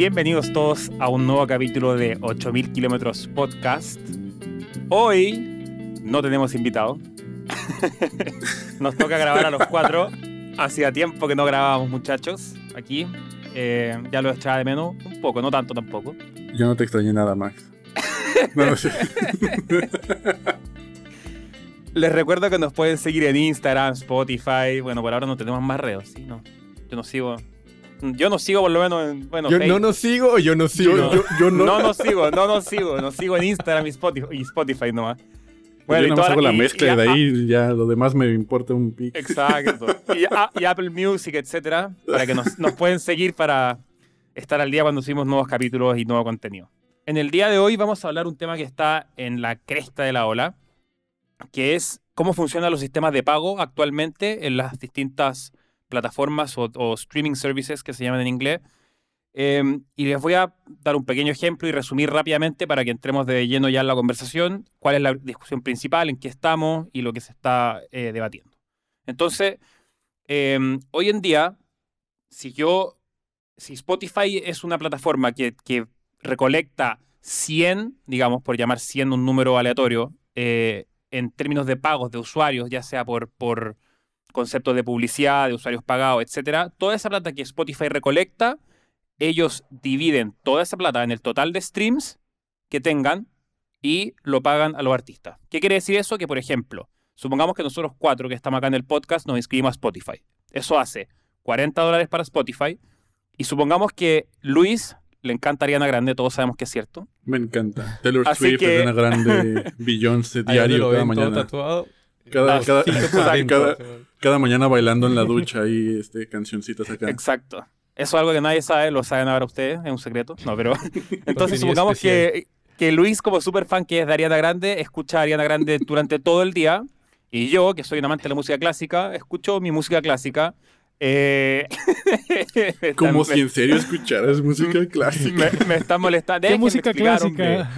Bienvenidos todos a un nuevo capítulo de 8000 kilómetros podcast. Hoy no tenemos invitado. Nos toca grabar a los cuatro. Hacía tiempo que no grabábamos, muchachos, aquí. Eh, ya lo echaba de menos un poco, no tanto tampoco. Yo no te extrañé nada, Max. No lo sé. Les recuerdo que nos pueden seguir en Instagram, Spotify. Bueno, por ahora no tenemos más redes, ¿sí? No. Yo no sigo. Yo no sigo por lo menos en. Bueno, Yo Facebook. no nos sigo o yo no sigo. Yo, yo, yo no. No nos sigo, no nos sigo. Nos sigo en Instagram y Spotify, y Spotify nomás. yo y nada más hago la y- mezcla y- y de ah, ahí ya lo demás me importa un pic. Exacto. Y, a- y Apple Music, etcétera, para que nos, nos pueden seguir para estar al día cuando subimos nuevos capítulos y nuevo contenido. En el día de hoy vamos a hablar un tema que está en la cresta de la ola, que es cómo funcionan los sistemas de pago actualmente en las distintas plataformas o, streaming services que se llaman en inglés. Eh, y les voy a dar un pequeño ejemplo y resumir rápidamente para que entremos de lleno ya en la conversación, cuál es la discusión principal, en qué estamos y lo que se está eh, debatiendo. Entonces, eh, hoy en día, si yo, si Spotify es una plataforma que, que recolecta 100, digamos, por llamar 100 un número aleatorio, eh, en términos de pagos de usuarios, ya sea por, por conceptos de publicidad, de usuarios pagados, etcétera, toda esa plata que Spotify recolecta, ellos dividen toda esa plata en el total de streams que tengan y lo pagan a los artistas. ¿Qué quiere decir eso? Que, por ejemplo, supongamos que nosotros cuatro que estamos acá en el podcast nos inscribimos a Spotify. Eso hace 40 dólares para Spotify. Y supongamos que Luis le encanta Ariana Grande, todos sabemos que es cierto. Me encanta. Taylor Así Swift, que- Ariana Grande, Beyoncé, diario, cada todo mañana. tatuado. Cada, cada, cada, cada- mañana bailando en la ducha ahí, este, cancioncitas acá. Exacto. Eso es algo que nadie sabe, lo saben ahora ustedes, es un secreto. No, pero. Entonces, supongamos que, que Luis, como super fan que es de Ariana Grande, escucha a Ariana Grande durante todo el día. Y yo, que soy un amante de la música clásica, escucho mi música clásica. Eh, Como si en serio escucharas música clásica. me, me están molestando. ¿Qué música clásica?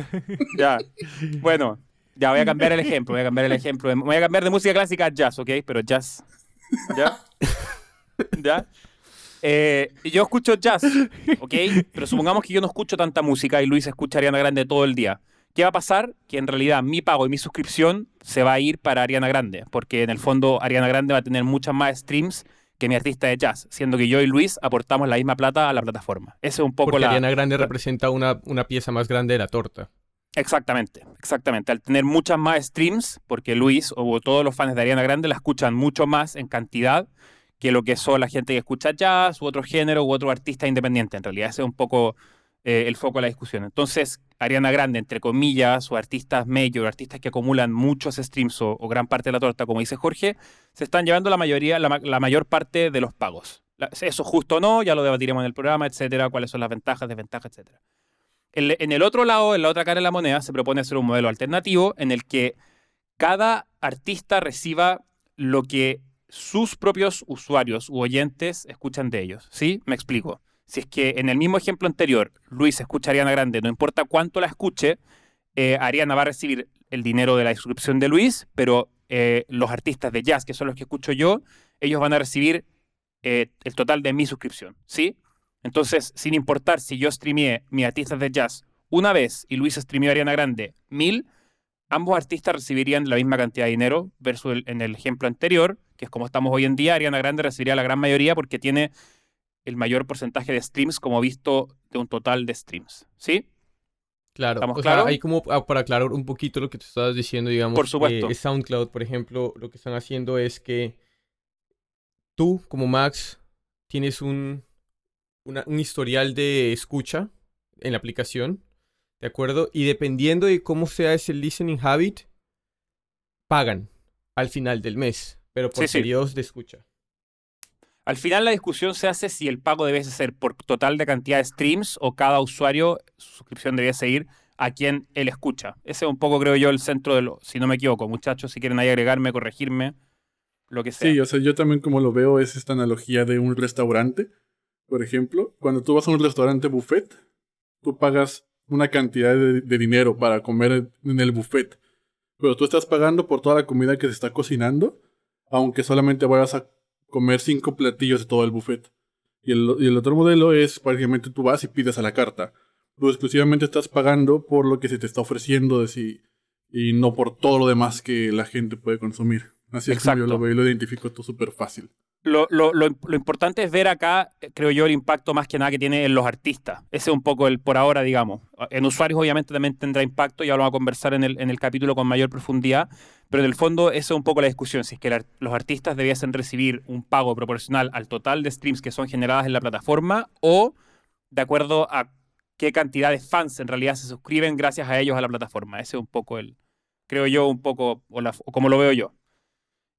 Ya. Bueno, ya voy a cambiar el ejemplo. Voy a cambiar el ejemplo. Voy a cambiar de música clásica a jazz, ¿ok? Pero jazz. ¿Ya? ¿Ya? Eh, yo escucho jazz, ¿ok? Pero supongamos que yo no escucho tanta música y Luis escucha Ariana Grande todo el día. ¿Qué va a pasar? Que en realidad mi pago y mi suscripción se va a ir para Ariana Grande, porque en el fondo Ariana Grande va a tener muchas más streams que mi artista de jazz, siendo que yo y Luis aportamos la misma plata a la plataforma. Ese es un poco Porque la... Ariana Grande representa una, una pieza más grande de la torta. Exactamente, exactamente. Al tener muchas más streams, porque Luis o todos los fans de Ariana Grande la escuchan mucho más en cantidad que lo que son la gente que escucha jazz u otro género u otro artista independiente. En realidad ese es un poco eh, el foco de la discusión. Entonces, Ariana Grande, entre comillas, o artistas major, artistas que acumulan muchos streams o, gran parte de la torta, como dice Jorge, se están llevando la mayoría, la, la mayor parte de los pagos. La- Eso justo o no, ya lo debatiremos en el programa, etcétera, cuáles son las ventajas, desventajas, etcétera. En el otro lado, en la otra cara de la moneda, se propone hacer un modelo alternativo en el que cada artista reciba lo que sus propios usuarios u oyentes escuchan de ellos. ¿Sí? Me explico. Si es que en el mismo ejemplo anterior, Luis escucha a Ariana Grande, no importa cuánto la escuche, eh, Ariana va a recibir el dinero de la suscripción de Luis, pero eh, los artistas de jazz, que son los que escucho yo, ellos van a recibir eh, el total de mi suscripción. ¿Sí? Entonces, sin importar si yo streameé mis artistas de jazz una vez y Luis streameó a Ariana Grande mil, ambos artistas recibirían la misma cantidad de dinero versus el- en el ejemplo anterior, que es como estamos hoy en día, Ariana Grande recibiría la gran mayoría porque tiene el mayor porcentaje de streams como visto de un total de streams. ¿Sí? Claro. ¿Estamos o sea, claros? ahí como para aclarar un poquito lo que te estabas diciendo, digamos. Por supuesto. eh, SoundCloud, por ejemplo, lo que están haciendo es que tú, como Max, tienes un, una- un historial de escucha en la aplicación, ¿de acuerdo? Y dependiendo de cómo sea ese listening habit, pagan al final del mes, pero por Sí, sí. periodos de escucha. Al final la discusión se hace si el pago debe ser por total de cantidad de streams o cada usuario, su suscripción debe seguir a quien él escucha. Ese es un poco, creo yo, el centro de lo, si no me equivoco. Muchachos, si quieren ahí agregarme, corregirme, lo que sea. Sí, o sea, yo también como lo veo es esta analogía de un restaurante. Por ejemplo, cuando tú vas a un restaurante buffet, tú pagas una cantidad de, de dinero para comer en el buffet. Pero tú estás pagando por toda la comida que se está cocinando, aunque solamente vayas a comer cinco platillos de todo el buffet. Y el, y el otro modelo es prácticamente tú vas y pides a la carta. Tú exclusivamente estás pagando por lo que se te está ofreciendo de si, y no por todo lo demás que la gente puede consumir. Así es como yo lo veo y lo identifico esto súper fácil. Lo, lo- lo- importante es ver acá, eh, creo yo, el impacto más que nada que tiene en los artistas. Ese es un poco el por ahora, digamos. En usuarios obviamente también tendrá impacto, ya lo vamos a conversar en el, capítulo con mayor profundidad, pero en el fondo esa es un poco la discusión, si es que los artistas debiesen recibir un pago proporcional al total de streams que son generadas en la plataforma o de acuerdo a qué cantidad de fans en realidad se suscriben gracias a ellos a la plataforma. Ese es un poco el, creo yo, un poco, o, la- o como lo veo yo.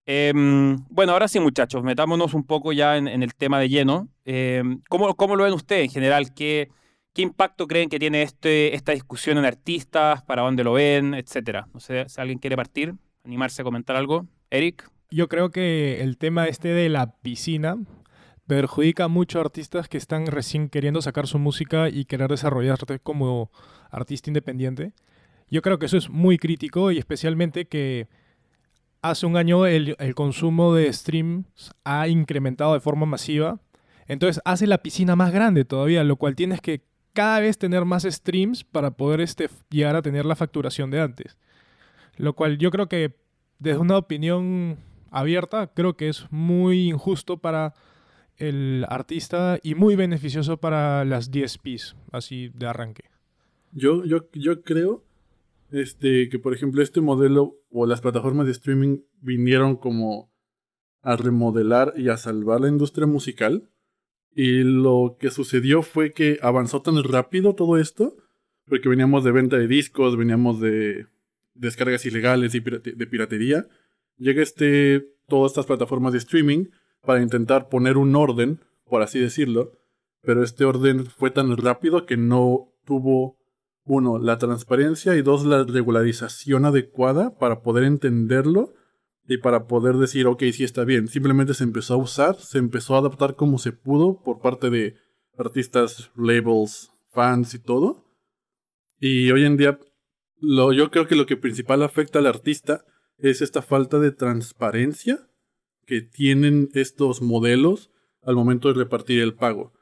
Em, bueno, ahora sí, muchachos, metámonos un poco ya en, el tema de lleno. Em, ¿cómo, cómo lo ven ustedes en general? ¿Qué, qué impacto creen que tiene este, esta discusión en artistas? ¿Para dónde lo ven? Etcétera. No sé si alguien quiere partir, animarse a comentar algo. Eric. Yo creo que el tema este de la piscina perjudica mucho a artistas que están recién queriendo sacar su música y querer desarrollarte como artista independiente. Yo creo que eso es muy crítico y especialmente que hace un año el, el consumo de streams ha incrementado de forma masiva. Entonces hace la piscina más grande todavía, lo cual tienes que cada vez tener más streams para poder este, llegar a tener la facturación de antes. Lo cual yo creo que desde una opinión abierta, creo que es muy injusto para el artista y muy beneficioso para las DSPs, así de arranque. Yo, yo, yo creo este, que, por ejemplo, este modelo o las plataformas de streaming vinieron como a remodelar y a salvar la industria musical. Y lo que sucedió fue que avanzó tan rápido todo esto, porque veníamos de venta de discos, veníamos de descargas ilegales y de piratería. Llega este, todas estas plataformas de streaming para intentar poner un orden, por así decirlo, pero este orden fue tan rápido que no tuvo, uno, la transparencia y dos, la regularización adecuada para poder entenderlo y para poder decir, ok, sí está bien. Simplemente se empezó a usar, se empezó a adaptar como se pudo por parte de artistas, labels, fans y todo. Y hoy en día, lo, yo creo que lo que principal afecta al artista es esta falta de transparencia que tienen estos modelos al momento de repartir el pago.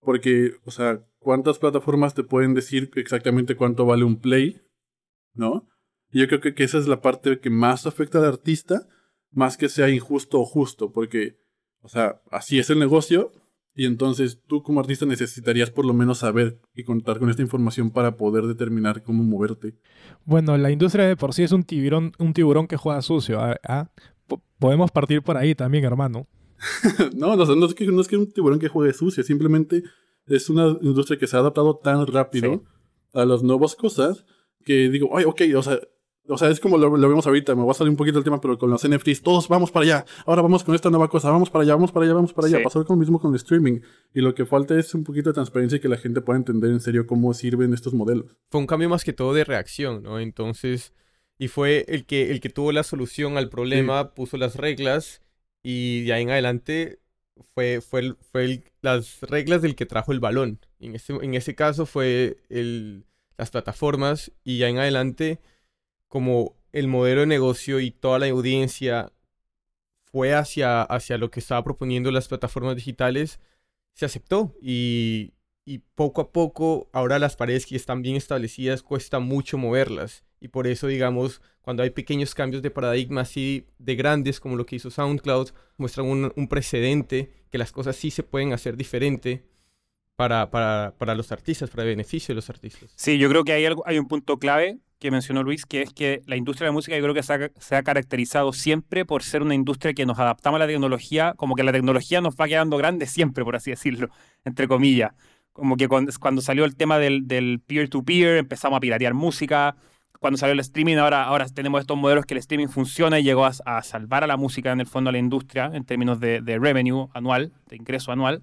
Porque, o sea, ¿cuántas plataformas te pueden decir exactamente cuánto vale un play? ¿No? Y yo creo que, que esa es la parte que más afecta al artista, más que sea injusto o justo, porque, o sea, así es el negocio, y entonces tú como artista necesitarías por lo menos saber y contar con esta información para poder determinar cómo moverte. Bueno, la industria de por sí es un tiburón, un tiburón que juega sucio. ¿ah? ¿ah? Po- podemos partir por ahí también, hermano. no, no, no es que no es que un tiburón que juegue sucio, simplemente es una industria que se ha adaptado tan rápido Sí. a las nuevas cosas que digo, ay, ok, o sea, o sea, es como lo, lo vemos ahorita, me voy a salir un poquito del tema, pero con los NFTs, todos vamos para allá, ahora vamos con esta nueva cosa, vamos para allá, vamos para allá, vamos para allá. Sí. Pasó lo mismo con el streaming. Y lo que falta es un poquito de transparencia y que la gente pueda entender en serio cómo sirven estos modelos. Fue un cambio más que todo de reacción, ¿no? Entonces, y fue el que, el que tuvo la solución al problema, puso las reglas y de ahí en adelante fue, fue, el- fue el- las reglas del que trajo el balón. En ese, en ese caso fue el, las plataformas y ya en adelante como el modelo de negocio y toda la audiencia fue hacia, hacia lo que estaba proponiendo las plataformas digitales, se aceptó y, y poco a poco ahora las paredes que están bien establecidas cuesta mucho moverlas y por eso digamos cuando hay pequeños cambios de paradigma así de grandes como lo que hizo SoundCloud muestran un, un precedente que las cosas sí se pueden hacer diferente para, para, para los artistas, para el beneficio de los artistas. Sí, yo creo que hay, algo, hay un punto clave que mencionó Luis, que es que la industria de la música yo creo que se ha, se ha caracterizado siempre por ser una industria que nos adaptamos a la tecnología, como que la tecnología nos va quedando grande siempre, por así decirlo, entre comillas. Como que cuando, salió el tema del, peer-to-peer, empezamos a piratear música. Cuando salió el streaming, ahora, ahora tenemos estos modelos que el streaming funciona y llegó a, salvar a la música, en el fondo, a la industria, en términos de, revenue anual, de ingreso anual.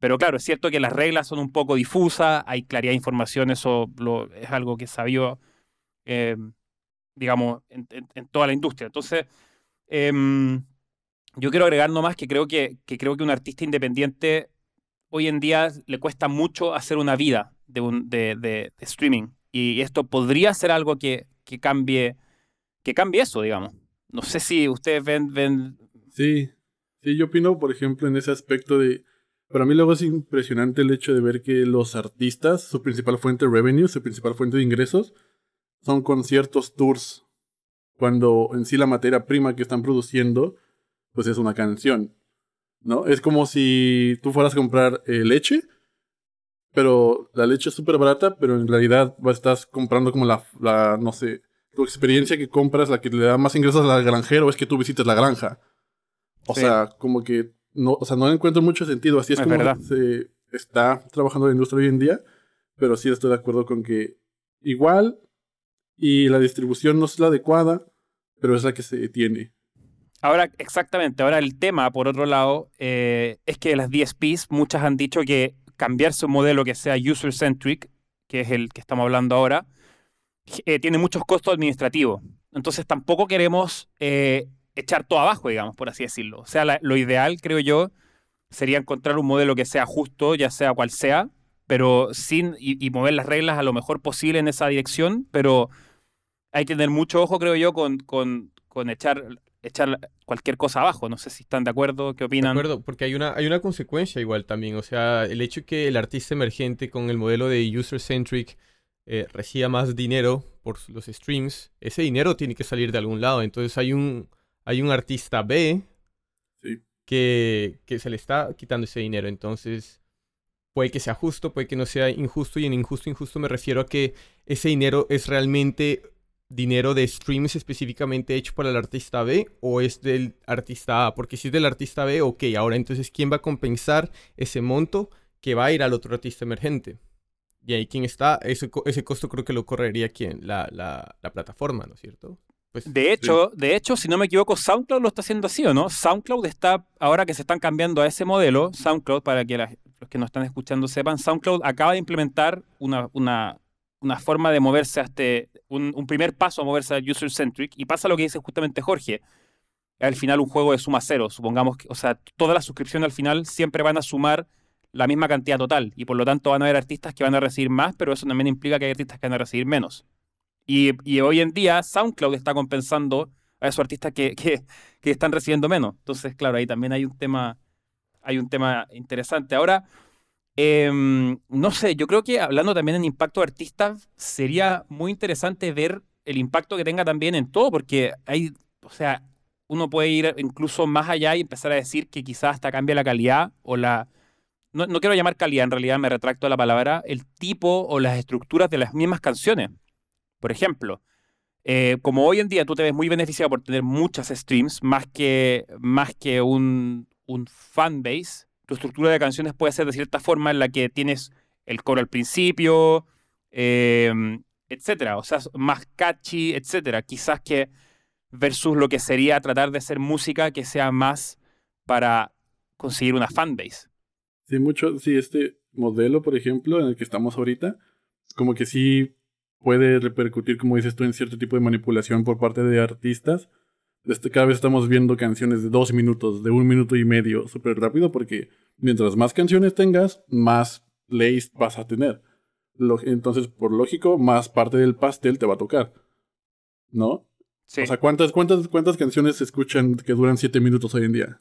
Pero claro, es cierto que las reglas son un poco difusas, hay claridad de información, eso es algo que sabió, eh, digamos, en, toda la industria. Entonces, em, yo quiero agregar nomás que creo que creo que un artista independiente hoy en día le cuesta mucho hacer una vida de, un, de, de- de streaming. Y esto podría ser algo que, que cambie, que cambie eso, digamos. No sé si ustedes ven, ven Sí, sí, yo opino, por ejemplo, en ese aspecto de Pero a mí luego es impresionante el hecho de ver que los artistas, su principal fuente de revenue, su principal fuente de ingresos, son conciertos, tours, cuando en sí la materia prima que están produciendo, pues es una canción, ¿no? Es como si tú fueras a comprar eh, leche, pero la leche es súper barata, pero en realidad estás comprando como la, la, no sé, tu experiencia que compras, la que le da más ingresos al granjero es que tú visites la granja. O Sí. sea, como que no, o sea, no encuentro mucho sentido. Así es, Es como verdad. se está trabajando la industria hoy en día, pero sí estoy de acuerdo con que igual y la distribución no es la adecuada, pero es la que se tiene. Ahora, exactamente, ahora el tema, por otro lado, eh, es que las DSPs, muchas han dicho que cambiarse un modelo que sea user-centric, que es el que estamos hablando ahora, eh, tiene muchos costos administrativos. Entonces tampoco queremos eh, echar todo abajo, digamos, por así decirlo. O sea, lo ideal, creo yo, sería encontrar un modelo que sea justo, ya sea cual sea, pero sin, y, y mover las reglas a lo mejor posible en esa dirección, pero hay que tener mucho ojo, creo yo, con, con, con echar, echar cualquier cosa abajo. No sé si están de acuerdo, qué De opinan. acuerdo, porque hay una, hay una consecuencia igual también. O sea, el hecho que el artista emergente con el modelo de user-centric eh, reciba más dinero por los streams, ese dinero tiene que salir de algún lado. Entonces hay un, hay un artista B Sí. que, que se le está quitando ese dinero. Entonces, puede que sea justo, puede que no sea injusto. Y en injusto, injusto me refiero a que ese dinero es realmente dinero de streams específicamente hecho para el artista B o es del artista A. Porque si es del artista B, ok, ahora entonces, ¿quién va a compensar ese monto que va a ir al otro artista emergente? Y ahí, ¿quién está? Ese, ese costo creo que lo correría quién? La, la, la plataforma, ¿no es cierto? Pues, De hecho, de hecho, si no me equivoco, SoundCloud lo está haciendo así, ¿o no? SoundCloud está, ahora que se están cambiando a ese modelo, SoundCloud, para que la- los que nos están escuchando sepan, SoundCloud acaba de implementar una, una, una forma de moverse a este, un, un primer paso a moverse a user-centric, y pasa lo que dice justamente Jorge. Al final un juego de suma cero, supongamos que, o sea, todas las suscripciones al final siempre van a sumar la misma cantidad total, y por lo tanto van a haber artistas que van a recibir más, pero eso también implica que hay artistas que van a recibir menos. Y, y hoy en día SoundCloud está compensando a esos artistas que, que, que están recibiendo menos. Entonces, claro, ahí también hay un tema, hay un tema interesante. Ahora, em, no sé, yo creo que hablando también en impacto de artistas, sería muy interesante ver el impacto que tenga también en todo, porque hay, o sea, uno puede ir incluso más allá y empezar a decir que quizás hasta cambia la calidad o la... No, no quiero llamar calidad, en realidad me retracto de la palabra, el tipo o las estructuras de las mismas canciones. Por ejemplo, eh, como hoy en día tú te ves muy beneficiado por tener muchas streams, más que, más que un, un fanbase, tu estructura de canciones puede ser de cierta forma en la que tienes el coro al principio, eh, etcétera, o sea, más catchy, etcétera. Quizás que versus lo que sería tratar de hacer música que sea más para conseguir una fanbase. Sí, mucho, sí, este modelo, por ejemplo, en el que estamos ahorita, como que sí puede repercutir, como dices tú, en cierto tipo de manipulación por parte de artistas. Este, cada vez estamos viendo canciones de dos minutos, de un minuto y medio, súper rápido, porque mientras más canciones tengas, más plays vas a tener. Lo- entonces, por lógico, más parte del pastel te va a tocar. ¿No? Sí. O sea, ¿cuántas, cuántas, ¿cuántas canciones se escuchan que duran siete minutos hoy en día?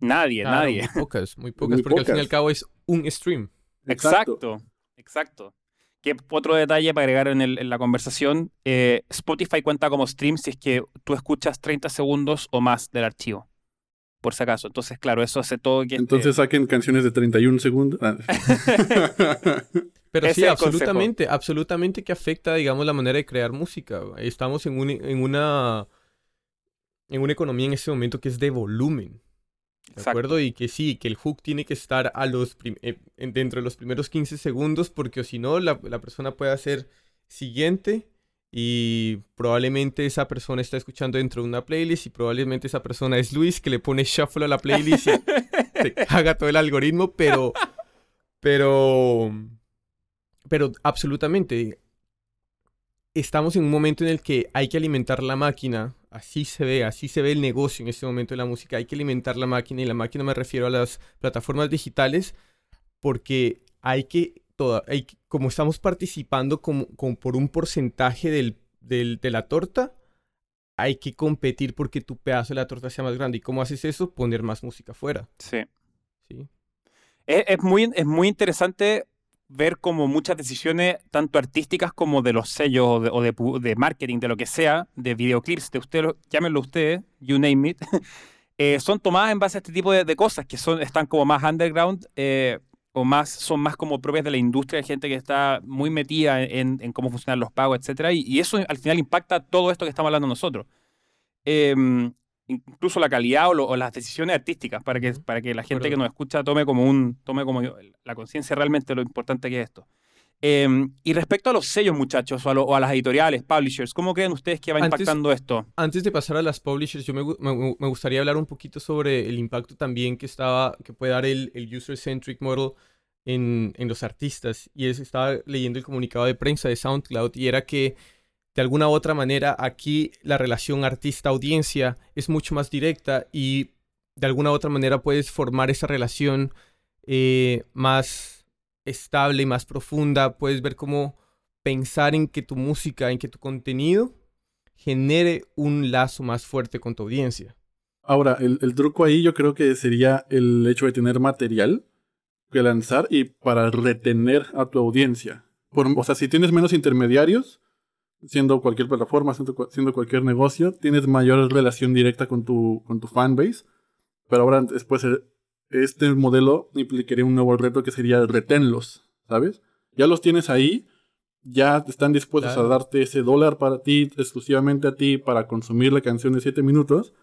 nadie, claro, nadie. Muy pocas, muy pocas, Muy porque al fin y al cabo es un stream. Exacto, exacto. Que otro detalle para agregar en, el- en la conversación, eh, Spotify cuenta como stream si es que tú escuchas 30 segundos o más del archivo, por si acaso. Entonces, claro, eso hace todo que... Entonces saquen canciones de 31 segundos. Ah. Pero Ese sí, absolutamente, absolutamente que afecta, digamos, la manera de crear música. Estamos en, un- en una en una economía en este momento que es de volumen. ¿De Exacto. acuerdo? Y que sí, que el hook tiene que estar a los eh, en- dentro de los primeros 15 segundos, porque si no, la, la persona puede hacer siguiente y probablemente esa persona está escuchando dentro de una playlist y probablemente esa persona es Luis que le pone shuffle a la playlist y te caga todo el algoritmo, pero, pero, pero absolutamente. Estamos en un momento en el que hay que alimentar la máquina, así se ve, así se ve el negocio en este momento de la música, hay que alimentar la máquina y la máquina me refiero a las plataformas digitales porque hay que, toda, hay como estamos participando por un porcentaje del, del- de la torta, hay que competir porque tu pedazo de la torta sea más grande. ¿Y cómo haces eso? Poner más música afuera. Sí. ¿sí? Es, es muy, es muy interesante ver como muchas decisiones, tanto artísticas como de los sellos o de, marketing, de lo que sea, de videoclips, de ustedes, llámenlo ustedes, you name it, eh, son tomadas en base a este tipo de, cosas que son, están como más underground eh, o más, son más como propias de la industria, de gente que está muy metida en, cómo funcionan los pagos, y, y eso al final impacta todo esto que estamos hablando nosotros. Em, incluso la calidad o, lo- o las decisiones artísticas para que, para que la gente que nos escucha tome como un tome como la conciencia realmente de lo importante que es esto. Em, y respecto a los sellos, muchachos, o a, lo- o a las editoriales, publishers, ¿cómo creen ustedes que va Antes- impactando esto? Antes de pasar a las publishers, yo me, me me gustaría hablar un poquito sobre el impacto también que estaba, que puede dar el, el user-centric model en, en los artistas. Y es, estaba leyendo el comunicado de prensa de SoundCloud y era que de alguna otra manera aquí la relación artista-audiencia es mucho más directa y de alguna otra manera puedes formar esa relación eh, más estable y más profunda. Puedes ver cómo pensar en que tu música, en que tu contenido genere un lazo más fuerte con tu audiencia. Ahora, el, el truco ahí yo creo que sería el hecho de tener material que lanzar y para retener a tu audiencia. Por- o sea, si tienes menos intermediarios, siendo cualquier plataforma, siendo, cua- siendo cualquier negocio, tienes mayor relación directa con tu, con tu fanbase. Pero ahora, después, eh, este modelo implicaría un nuevo reto que sería retenlos, ¿sabes? Ya los tienes ahí, ya están dispuestos Claro. a darte ese dólar para ti, exclusivamente a ti, para consumir la canción de 7 minutos.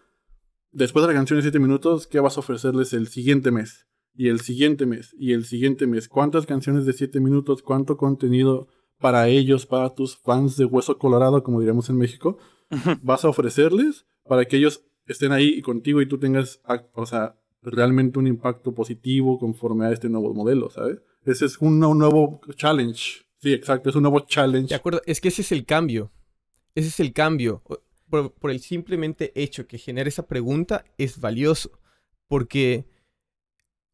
Después de la canción de 7 minutos, ¿qué vas a ofrecerles el siguiente mes? Y el siguiente mes, y el siguiente mes. ¿Cuántas canciones de 7 minutos? ¿Cuánto contenido para ellos, para tus fans de Hueso Colorado, como diríamos en México? vas a ofrecerles para que ellos estén ahí contigo y tú tengas, ac- o sea, realmente un impacto positivo conforme a este nuevo modelo, ¿sabes? Ese es un, nu- nuevo challenge. Sí, exacto, es un nuevo challenge. De acuerdo, es que ese es el cambio. Ese es el cambio. Por, por el simplemente hecho que genera esa pregunta es valioso. Porque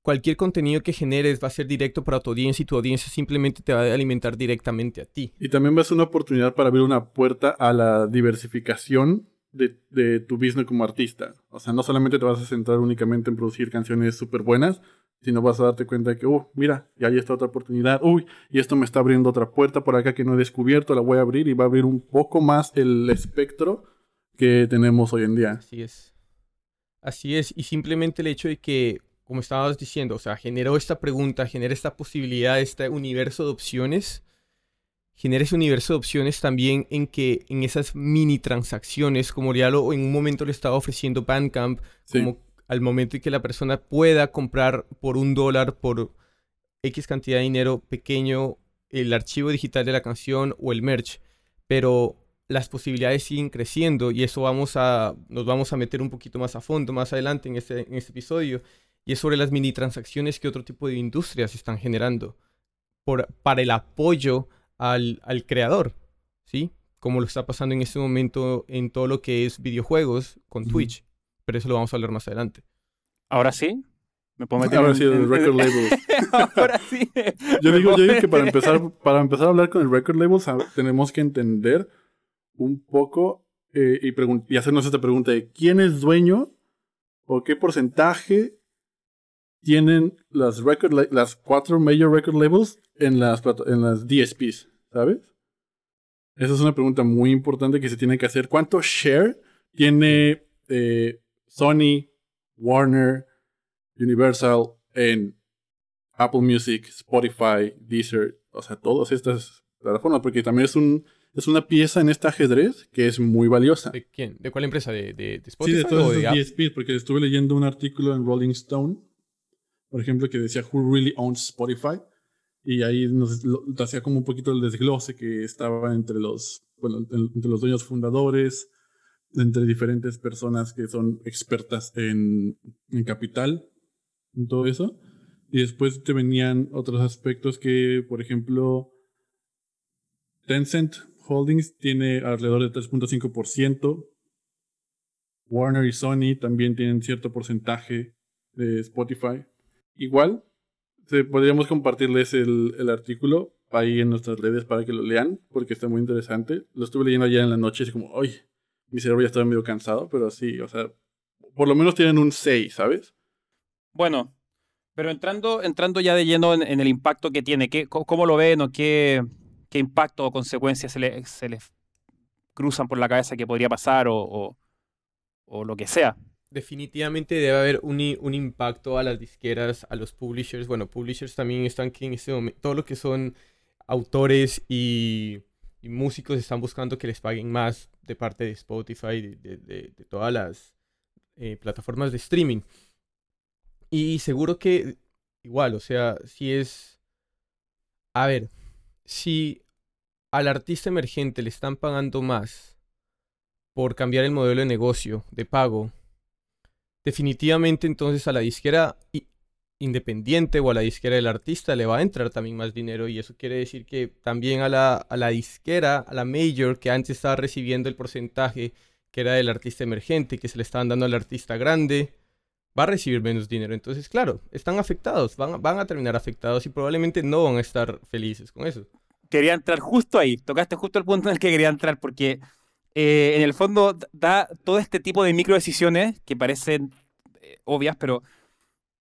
cualquier contenido que generes va a ser directo para tu audiencia y tu audiencia simplemente te va a alimentar directamente a ti. Y también va a ser una oportunidad para abrir una puerta a la diversificación de, de tu business como artista. O sea, no solamente te vas a centrar únicamente en producir canciones súper buenas, sino vas a darte cuenta de que, uh, mira, y ahí está otra oportunidad, uy, y esto me está abriendo otra puerta por acá que no he descubierto, la voy a abrir y va a abrir un poco más el espectro que tenemos hoy en día. Así es. Así es. Y simplemente el hecho de que, como estabas diciendo, o sea, generó esta pregunta, genera esta posibilidad, este universo de opciones, genera ese universo de opciones también en que en esas mini transacciones, como ya lo en un momento le estaba ofreciendo Bandcamp, Sí. como al momento en que la persona pueda comprar por un dólar, por X cantidad de dinero pequeño, el archivo digital de la canción o el merch. Pero las posibilidades siguen creciendo y eso vamos a, nos vamos a meter un poquito más a fondo más adelante en este, en este episodio. Y es sobre las mini transacciones que otro tipo de industrias están generando por, para el apoyo al, al creador, ¿sí? Como lo está pasando en este momento en todo lo que es videojuegos con. Twitch. Pero eso lo vamos a hablar más adelante. Ahora sí, me puedo meter Ahora en- sí, el en- record label. Ahora sí. Yo digo, yo digo que para empezar, para empezar a hablar con el record label sab- tenemos que entender un poco eh, y, y hacernos esta pregunta de quién es dueño o qué porcentaje tienen las, record la- las cuatro major record labels en las, en las DSPs, ¿sabes? Esa es una pregunta muy importante que se tiene que hacer. ¿Cuánto share tiene eh, Sony, Warner, Universal en Apple Music, Spotify, Deezer, o sea, todas estas plataformas, porque también es un es una pieza en este ajedrez que es muy valiosa. ¿De quién? ¿De cuál empresa? ¿De, de, de Sí, Spotify de todos Apple? DSPs, porque estuve leyendo un artículo en Rolling Stone, por ejemplo, que decía Who Really Owns Spotify, y ahí nos hacía como un poquito el desglose que estaba entre los, bueno, en- entre los dueños fundadores, entre diferentes personas que son expertas en, en capital, en todo eso. Y después te venían otros aspectos que, por ejemplo, Tencent Holdings tiene alrededor de 3.5%. Warner y Sony también tienen cierto porcentaje de Spotify. Igual, podríamos compartirles el, el artículo ahí en nuestras redes para que lo lean, porque está muy interesante. Lo estuve leyendo ayer en la noche y es como, ¡ay! Mi cerebro ya estaba medio cansado, pero sí, o sea, por lo menos tienen un 6, ¿sabes? Bueno, Pero entrando, entrando ya de lleno en, el impacto que tiene, ¿qué, ¿cómo lo ven o qué, qué impacto o consecuencias se, le, se les cruzan por la cabeza que podría pasar o, o, lo que sea? Definitivamente debe haber un, un, impacto a las disqueras, a los publishers. Bueno, publishers también están aquí en este momento. Todo lo que son autores y, músicos están buscando que les paguen más de parte de Spotify, de, de, de todas las eh, plataformas de streaming. Y seguro que igual, o sea, si es... A ver, si al artista emergente le están pagando más por cambiar el modelo de negocio, de pago, definitivamente entonces a la disquera independiente o a la disquera del artista le va a entrar también más dinero y eso quiere decir que también a la, a la disquera, a la major que antes estaba recibiendo el porcentaje que era del artista emergente, que se le estaban dando al artista grande, va a recibir menos dinero. Entonces, claro, están afectados, van, van a terminar afectados y probablemente no van a estar felices con eso. Quería entrar justo ahí, tocaste justo el punto en el que quería entrar, porque eh, en el fondo da todo este tipo de micro decisiones que parecen eh, obvias, pero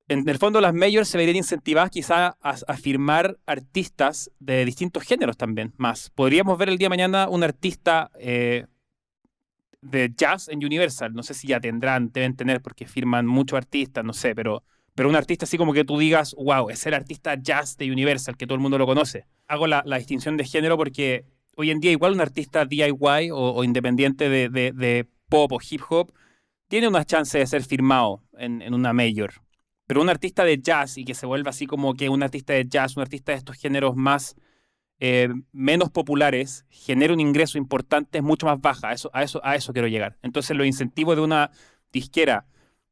en el fondo las mayors se verían incentivadas quizá a, firmar artistas de distintos géneros también, más. Podríamos ver el día de mañana un artista eh, de jazz en Universal. No sé si ya tendrán, deben tener porque firman muchos artistas, no sé, pero, pero un artista así como que tú digas, wow, es el artista jazz de Universal, que todo el mundo lo conoce. Hago la, distinción de género porque hoy en día igual un artista DIY o, independiente de, pop o hip hop tiene una chance de ser firmado en, una major. Pero un artista de jazz y que se vuelva así como que un artista de jazz, un artista de estos géneros más eh, menos populares genera un ingreso importante es mucho más baja. A eso, quiero llegar. Entonces los incentivos de una disquera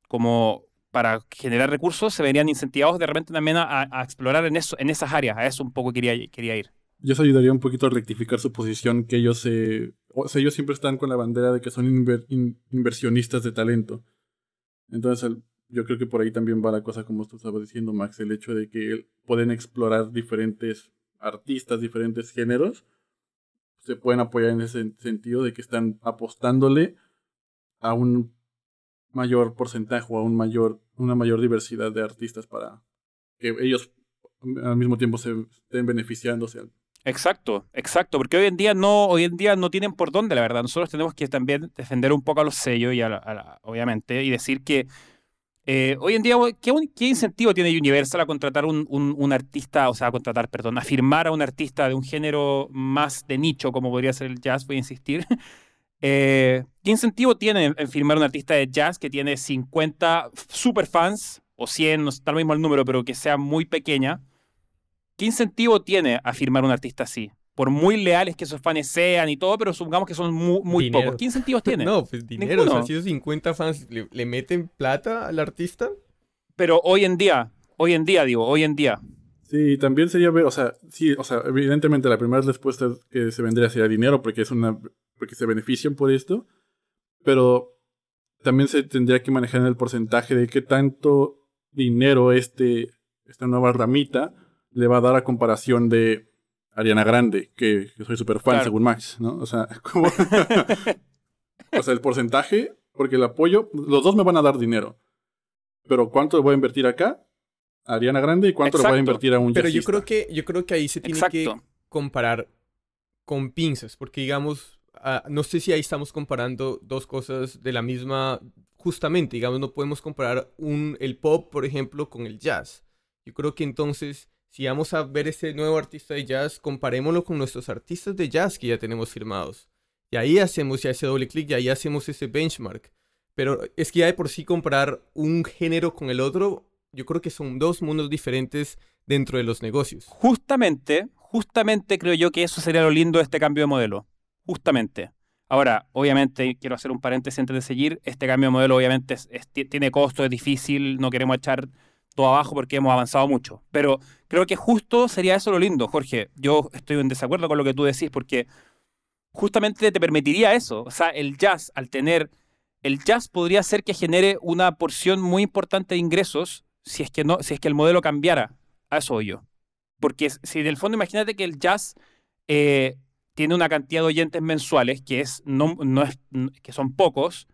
como para generar recursos se verían incentivados de repente también a, explorar en, eso, en esas áreas. A eso un poco quería ir. Yo se ayudaría un poquito a rectificar su posición, que ellos, o sea, ellos siempre están con la bandera de que son inversionistas de talento. Entonces, yo creo que por ahí también va la cosa, como tú estabas diciendo, Max, el hecho de que pueden explorar diferentes artistas, diferentes géneros, se pueden apoyar en ese sentido de que están apostándole a un mayor porcentaje o a un mayor, una mayor diversidad de artistas para que ellos al mismo tiempo se estén beneficiándose. Exacto, exacto, porque hoy en día no, hoy en día no tienen por dónde, la verdad. Nosotros tenemos que también defender un poco a los sellos y obviamente y decir que eh, hoy en día, ¿qué, incentivo tiene Universal a contratar un, un, artista, o sea, a contratar, perdón, a firmar a un artista de un género más de nicho, como podría ser el jazz, voy a insistir? Eh, ¿Qué incentivo tiene en firmar un artista de jazz que tiene 50 super fans, o 100, no está lo mismo el número, pero que sea muy pequeña? ¿Qué incentivo tiene a firmar un artista así? por muy leales que esos fans sean y todo, pero supongamos que son muy, pocos. ¿Qué incentivos tienen? No, pues dinero. O sea, si esos 50 fans le, meten plata al artista. Pero hoy en día, hoy en día, digo, hoy en día. Sí, también sería ver, o sea, sí, o sea, evidentemente la primera respuesta que se vendría sería dinero porque es una, porque se benefician por esto, pero también se tendría que manejar en el porcentaje de qué tanto dinero este, esta nueva ramita le va a dar a comparación de Ariana Grande, que, soy súper fan según Max, ¿no? O sea, como... o sea, el porcentaje, porque el apoyo, los dos me van a dar dinero. Pero ¿cuánto le voy a invertir acá? A Ariana Grande y cuánto le voy a invertir a un Pero yo creo que yo creo que ahí se tiene que comparar con pinzas, porque digamos, ah, no sé si ahí estamos comparando dos cosas de la misma justamente, digamos, no podemos comparar un el pop, por ejemplo, con el jazz. Yo creo que entonces si vamos a ver ese nuevo artista de jazz, comparémoslo con nuestros artistas de jazz que ya tenemos firmados. Y ahí hacemos ya ese doble clic y ahí hacemos ese benchmark. Pero es que ya de por sí comparar un género con el otro, yo creo que son dos mundos diferentes dentro de los negocios. Justamente, justamente creo yo que eso sería lo lindo de este cambio de modelo. Justamente. Ahora, obviamente, quiero hacer un paréntesis antes de seguir. Este cambio de modelo obviamente tiene costo, es difícil, no queremos echar todo abajo porque hemos avanzado mucho. Pero creo que justo sería eso lo lindo, Jorge. Yo estoy en desacuerdo con lo que tú decís porque justamente te permitiría eso. O sea, el jazz, al tener... El jazz podría ser que genere una porción muy importante de ingresos si es que, no, si es que el modelo cambiara. A eso voy yo. Porque si en el fondo imagínate que el jazz eh, tiene una cantidad de oyentes mensuales que, es, no, no es, que son pocos,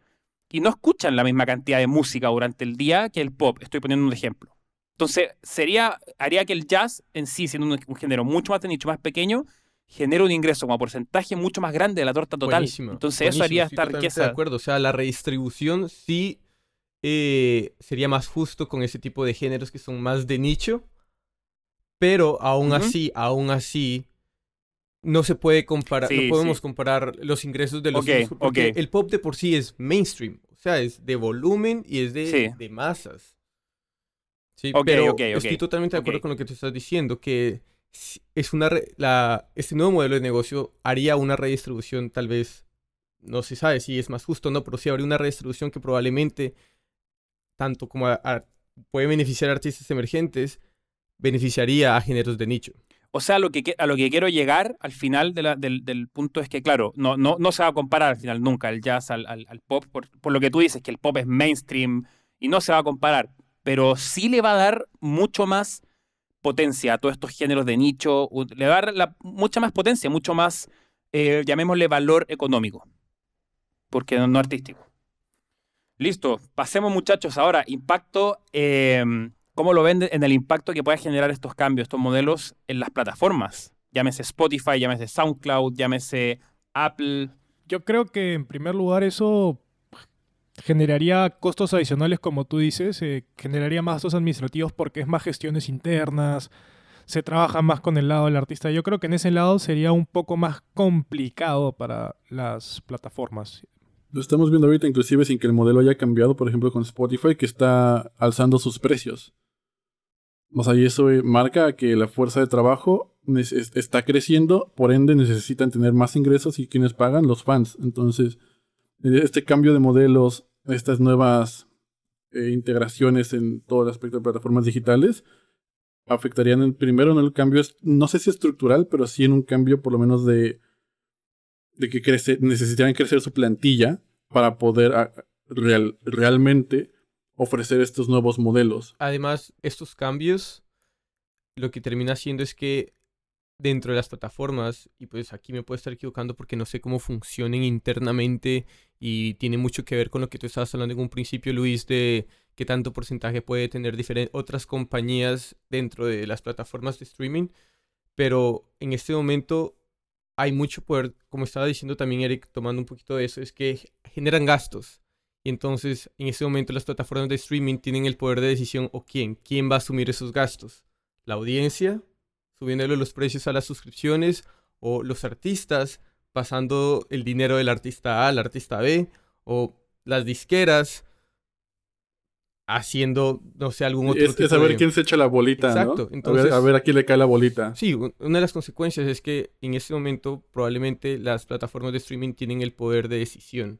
y no escuchan la misma cantidad de música durante el día que el pop. Estoy poniendo un ejemplo. Entonces, sería, haría que el jazz en sí, siendo un, un género mucho más de nicho, más pequeño, genere un ingreso como porcentaje mucho más grande de la torta total. Buenísimo, Entonces, eso haría esta riqueza. De acuerdo, o sea, la redistribución sí eh, sería más justo con ese tipo de géneros que son más de nicho, pero aún así, aún así, no se puede comparar, Sí, no podemos sí. comparar los ingresos de los Ok, otros, porque el pop de por sí es mainstream, o sea, es de volumen y es de, Sí. de masas. Sí, Ok, pero estoy totalmente de acuerdo con lo que tú estás diciendo, que es una re- la, este nuevo modelo de negocio haría una redistribución tal vez, no se sabe si es más justo o no, pero sí habría una redistribución que probablemente, tanto como a- a- puede beneficiar a artistas emergentes, beneficiaría a géneros de nicho. O sea, lo que, a lo que quiero llegar al final del, del punto es que, claro, no, no, no se va a comparar al final nunca el jazz al, al- pop, por, lo que tú dices, que el pop es mainstream y no se va a comparar, pero sí le va a dar mucho más potencia a todos estos géneros de nicho, le va a dar mucha más potencia, mucho más, eh, llamémosle valor económico, porque no, artístico. Listo, pasemos muchachos ahora, impacto, eh, ¿cómo lo ven en el impacto que puede generar estos cambios, estos modelos en las plataformas? Llámese Spotify, llámese SoundCloud, llámese Apple. Yo creo que en primer lugar eso generaría costos adicionales, como tú dices, eh, generaría más gastos administrativos porque es más gestiones internas, se trabaja más con el lado del artista. Yo creo que en ese lado sería un poco más complicado para las plataformas. Lo estamos viendo ahorita, inclusive sin que el modelo haya cambiado, por ejemplo, con Spotify, que está alzando sus precios. O sea, y eso eh, marca que la fuerza de trabajo está creciendo, por ende necesitan tener más ingresos y quienes pagan, los fans. Entonces, eh, este cambio de modelos, estas nuevas eh, integraciones en todo el aspecto de plataformas digitales, afectarían en- primero en el cambio, no sé si estructural, pero sí en un cambio por lo menos de, de que crece, necesitarían crecer su plantilla para poder a- real- realmente ofrecer estos nuevos modelos. Además, estos cambios lo que termina haciendo es que dentro de las plataformas, y pues aquí me puedo estar equivocando porque no sé cómo funcionen internamente y tiene mucho que ver con lo que tú estabas hablando en un principio, Luis, de qué tanto porcentaje puede tener otras compañías dentro de las plataformas de streaming, pero en este momento hay mucho poder, como estaba diciendo también Eric, tomando un poquito de eso, es que generan gastos. Y entonces, en este momento, las plataformas de streaming tienen el poder de decisión o quién, quién va a asumir esos gastos. La audiencia, subiéndole los precios a las suscripciones, o los artistas, pasando el dinero del artista A al artista B, o las disqueras, haciendo, no sé, algún otro Es, tipo es saber de- quién se echa la bolita, ¿no? Exacto, A ver- entonces- a, ver, a quién le cae la bolita. Sí, un- una de las consecuencias es que en este momento probablemente las plataformas de streaming tienen el poder de decisión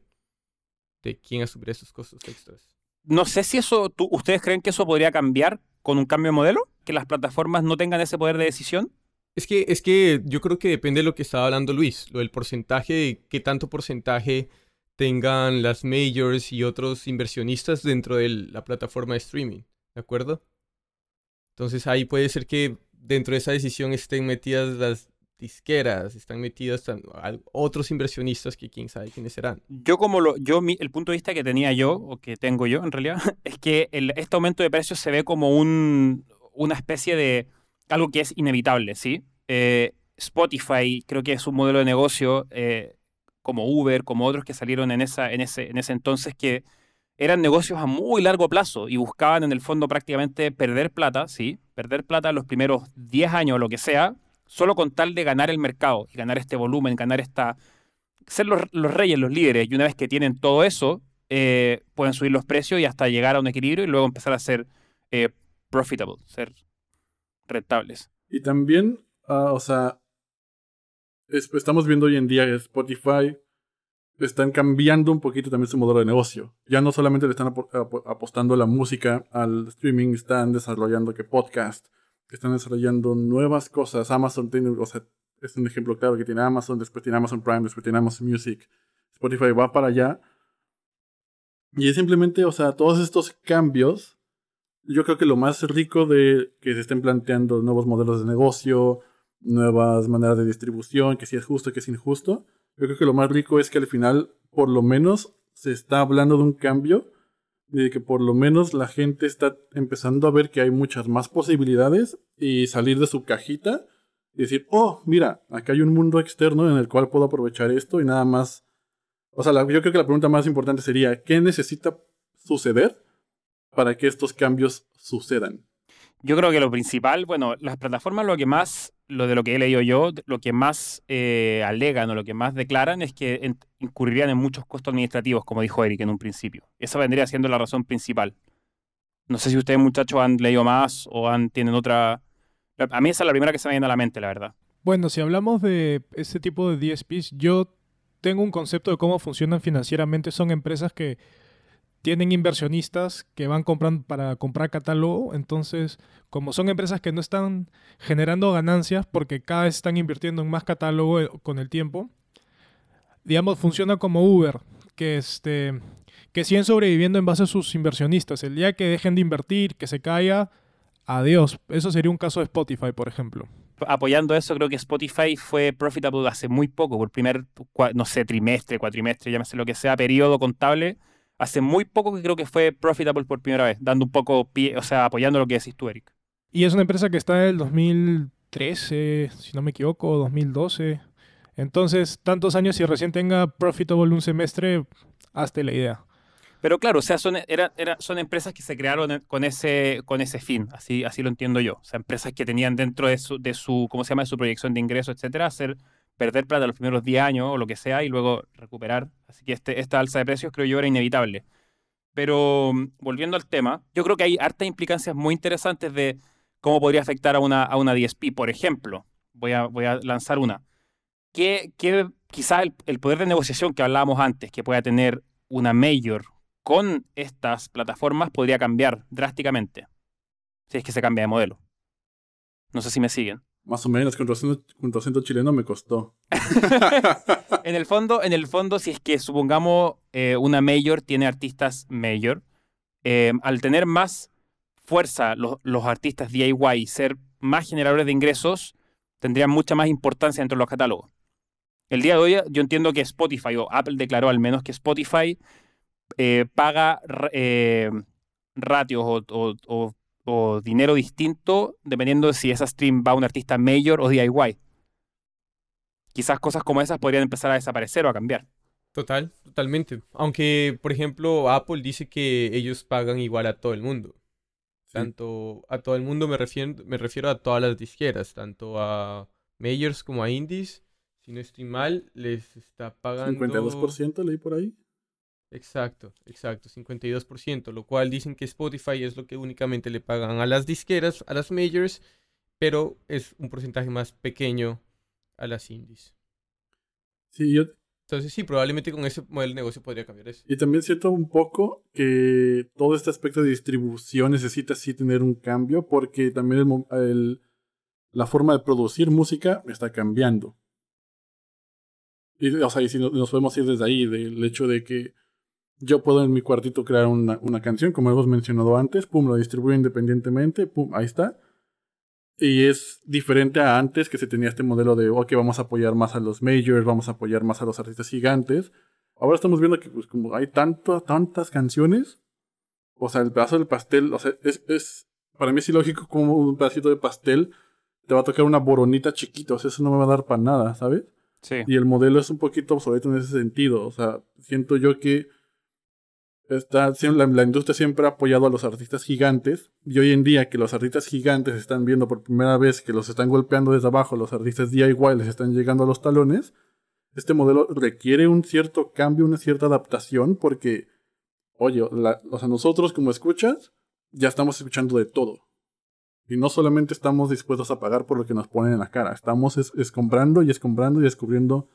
de quién asumirá esos costos extras. No sé si eso, tú- ¿ustedes creen que eso podría cambiar con un cambio de modelo? ¿Que las plataformas no tengan ese poder de decisión? Es que, es que yo creo que depende de lo que estaba hablando Luis, lo del porcentaje, de qué tanto porcentaje tengan las majors y otros inversionistas dentro de la plataforma de streaming, ¿de acuerdo? Entonces ahí puede ser que dentro de esa decisión estén metidas las disqueras, están al- otros inversionistas que quién sabe quiénes serán. Yo como lo, yo el punto de vista que tenía yo, o que tengo yo en realidad, es que este aumento de precios se ve como un, una especie de algo que es inevitable, ¿sí? Eh, Spotify creo que es un modelo de negocio eh, como Uber, como otros que salieron en, esa, en, ese, en ese entonces que eran negocios a muy largo plazo y buscaban en el fondo prácticamente perder plata, ¿sí? Perder plata los primeros 10 años o lo que sea, solo con tal de ganar el mercado y ganar este volumen, ganar esta, ser los, los reyes, los líderes, y una vez que tienen todo eso, eh, pueden subir los precios y hasta llegar a un equilibrio y luego empezar a ser eh, profitable, ser rentables. Y también, ah, o sea, es- estamos viendo hoy en día que Spotify están cambiando un poquito también su modelo de negocio. Ya no solamente le están apo- apo- apostando la música, al streaming, están desarrollando que podcast, están desarrollando nuevas cosas. Amazon tiene, o sea, es un ejemplo claro que tiene Amazon, después tiene Amazon Prime, después tiene Amazon Music. Spotify va para allá. Y es simplemente, o sea, todos estos cambios yo creo que lo más rico de que se estén planteando nuevos modelos de negocio, nuevas maneras de distribución, que si es justo, que es injusto, yo creo que lo más rico es que al final, por lo menos, se está hablando de un cambio de que por lo menos la gente está empezando a ver que hay muchas más posibilidades y salir de su cajita y decir, oh, mira, acá hay un mundo externo en el cual puedo aprovechar esto y nada más. O sea, yo creo que la pregunta más importante sería, ¿qué necesita suceder para que estos cambios sucedan? Yo creo que lo principal, bueno, las plataformas lo que más, lo de lo que he leído yo, lo que más eh, alegan o lo que más declaran es que incurrirían en muchos costos administrativos, como dijo Eric en un principio. Esa vendría siendo la razón principal. No sé si ustedes muchachos han leído más o han, tienen otra... A mí esa es la primera que se me viene a la mente, la verdad. Bueno, si hablamos de ese tipo de DSPs, yo tengo un concepto de cómo funcionan financieramente. Son empresas que tienen inversionistas que van comprando para comprar catálogo, entonces como son empresas que no están generando ganancias porque cada vez están invirtiendo en más catálogo eh, con el tiempo, digamos funciona como Uber, que este que siguen sobreviviendo en base a sus inversionistas. El día que dejen de invertir, que se caiga, adiós. Eso sería un caso de Spotify, por ejemplo. Apoyando eso, creo que Spotify fue profitable hace muy poco, por primer, no sé, trimestre, cuatrimestre, llámese lo que sea, periodo contable hace muy poco que creo que fue profitable por primera vez, dando un poco pie, o sea, apoyando lo que decís tú, Eric. Y es una empresa que está en el 2013, si no me equivoco, 2012. Entonces, tantos años y recién tenga profitable un semestre, hazte la idea. Pero claro, o sea, son, era, son empresas que se crearon con ese, con ese fin, así, así lo entiendo yo. O sea, empresas que tenían dentro de su, de su ¿cómo se llama?, de su proyección de ingresos, etcétera, hacer perder plata los primeros 10 años o lo que sea y luego recuperar. Así que este, esta alza de precios creo yo era inevitable. Pero mm, volviendo al tema, yo creo que hay hartas implicancias muy interesantes de cómo podría afectar a una, a una DSP. Por ejemplo, voy a, voy a lanzar una. Que, que quizás el, el, poder de negociación que hablábamos antes, que pueda tener una mayor con estas plataformas, podría cambiar drásticamente. Si es que se cambia de modelo. No sé si me siguen. Más o menos, con acento, chileno me costó. en, el fondo, en el fondo, si es que supongamos eh, una mayor tiene artistas mayor, eh, al tener más fuerza los, los artistas DIY ser más generadores de ingresos, tendrían mucha más importancia dentro de los catálogos. El día de hoy yo entiendo que Spotify, o Apple declaró al menos que Spotify eh, paga ratios o dinero distinto dependiendo de si esa stream va a un artista mayor o DIY. Quizás cosas como esas podrían empezar a desaparecer o a cambiar. Total, totalmente. Aunque, por ejemplo, Apple dice que ellos pagan igual a todo el mundo. Tanto a todo el mundo me refiero, me refiero a todas las disqueras, tanto a majors como a indies. Si no estoy mal, les está pagando... ¿52% leí por ahí? Exacto, exacto, 52%, lo cual dicen que Spotify es lo que únicamente le pagan a las disqueras, a las majors, pero es un porcentaje más pequeño a las indies. Sí, yo... Entonces sí, probablemente con ese modelo de negocio podría cambiar eso. Y también siento un poco que todo este aspecto de distribución necesita sí tener un cambio porque también el, la forma de producir música está cambiando. Y, o sea, y si nos podemos ir desde ahí, del hecho de que yo puedo en mi cuartito crear una, una, canción, como hemos mencionado antes, pum, lo distribuyo independientemente, pum, ahí está. Y es diferente a antes que se tenía este modelo de, ok, vamos a apoyar más a los majors, vamos a apoyar más a los artistas gigantes. Ahora estamos viendo que pues como hay tanto, tantas canciones, o sea, el pedazo del pastel, o sea, es, es para mí es ilógico como un pedacito de pastel te va a tocar una boronita chiquita, o sea, eso no me va a dar para nada, ¿sabes? Sí. Y el modelo es un poquito obsoleto en ese sentido, o sea, siento yo que Está, la, la, industria siempre ha apoyado a los artistas gigantes y hoy en día que los artistas gigantes están viendo por primera vez que los están golpeando desde abajo, los artistas DIY les están llegando a los talones, este modelo requiere un cierto cambio, una cierta adaptación porque, oye, la, o nosotros como escuchas ya estamos escuchando de todo. Y no solamente estamos dispuestos a pagar por lo que nos ponen en la cara, estamos es, es comprando y escombrando y descubriendo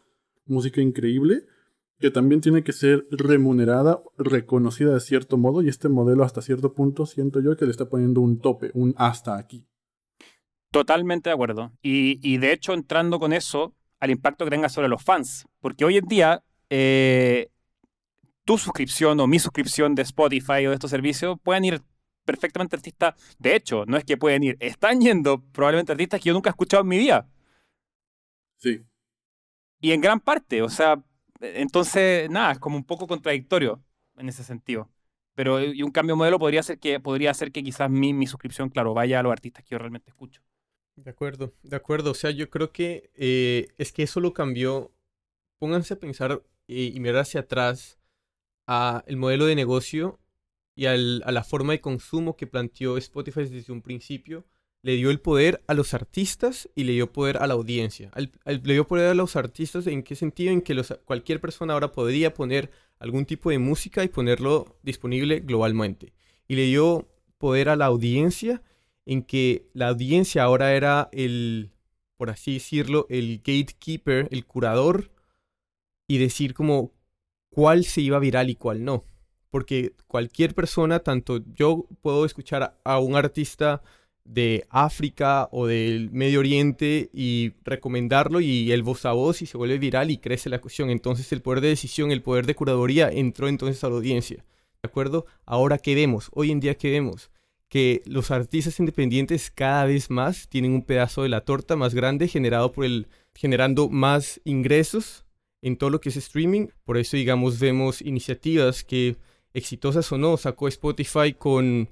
música increíble que también tiene que ser remunerada, reconocida de cierto modo, y este modelo hasta cierto punto siento yo que le está poniendo un tope, un hasta aquí. Totalmente de acuerdo. Y, de hecho, entrando con eso al impacto que tenga sobre los fans, porque hoy en día eh, tu suscripción o mi suscripción de Spotify o de estos servicios pueden ir perfectamente artistas. De hecho, no es que pueden ir, están yendo probablemente artistas que yo nunca he escuchado en mi vida. Sí. Y en gran parte, o sea, entonces, nada, es como un poco contradictorio en ese sentido. Pero eh, y un cambio de modelo podría ser que, podría ser que quizás mi, mi suscripción, claro, vaya a los artistas que yo realmente escucho. De acuerdo, de acuerdo. O sea, yo creo que eh, es que eso lo cambió. Pónganse a pensar eh, y mirar hacia atrás a el modelo de negocio y al- a la forma de consumo que planteó Spotify desde un principio. Le dio el poder a los artistas y le dio poder a la audiencia. Le dio poder a los artistas en qué sentido? En que cualquier persona ahora podría poner algún tipo de música y ponerlo disponible globalmente. Y le dio poder a la audiencia en que la audiencia ahora era el, por así decirlo, el gatekeeper, el curador, y decir como cuál se iba viral y cuál no. Porque cualquier persona, tanto yo puedo escuchar a un artista de África o del Medio Oriente y recomendarlo y el voz a voz y se vuelve viral y crece la cuestión. Entonces el poder de decisión, el poder de curaduría entró entonces a la audiencia. ¿De acuerdo? Ahora, ¿qué vemos? Hoy en día, ¿qué vemos? Que los artistas independientes cada vez más tienen un pedazo de la torta más grande generado por el, generando más ingresos en todo lo que es streaming. Por eso, digamos, vemos iniciativas que, exitosas o no, sacó Spotify con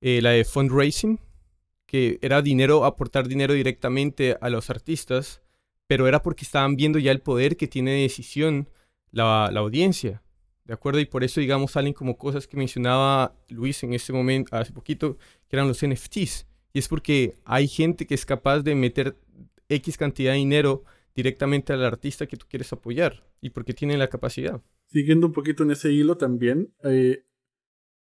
eh, la de fundraising, que era dinero, aportar dinero directamente a los artistas, pero era porque estaban viendo ya el poder que tiene de decisión la, la audiencia. ¿De acuerdo? Y por eso, digamos, salen como cosas que mencionaba Luis en ese momento, hace poquito, que eran los NFTs. Y es porque hay gente que es capaz de meter X cantidad de dinero directamente al artista que tú quieres apoyar y porque tienen la capacidad. Siguiendo un poquito en ese hilo también, eh,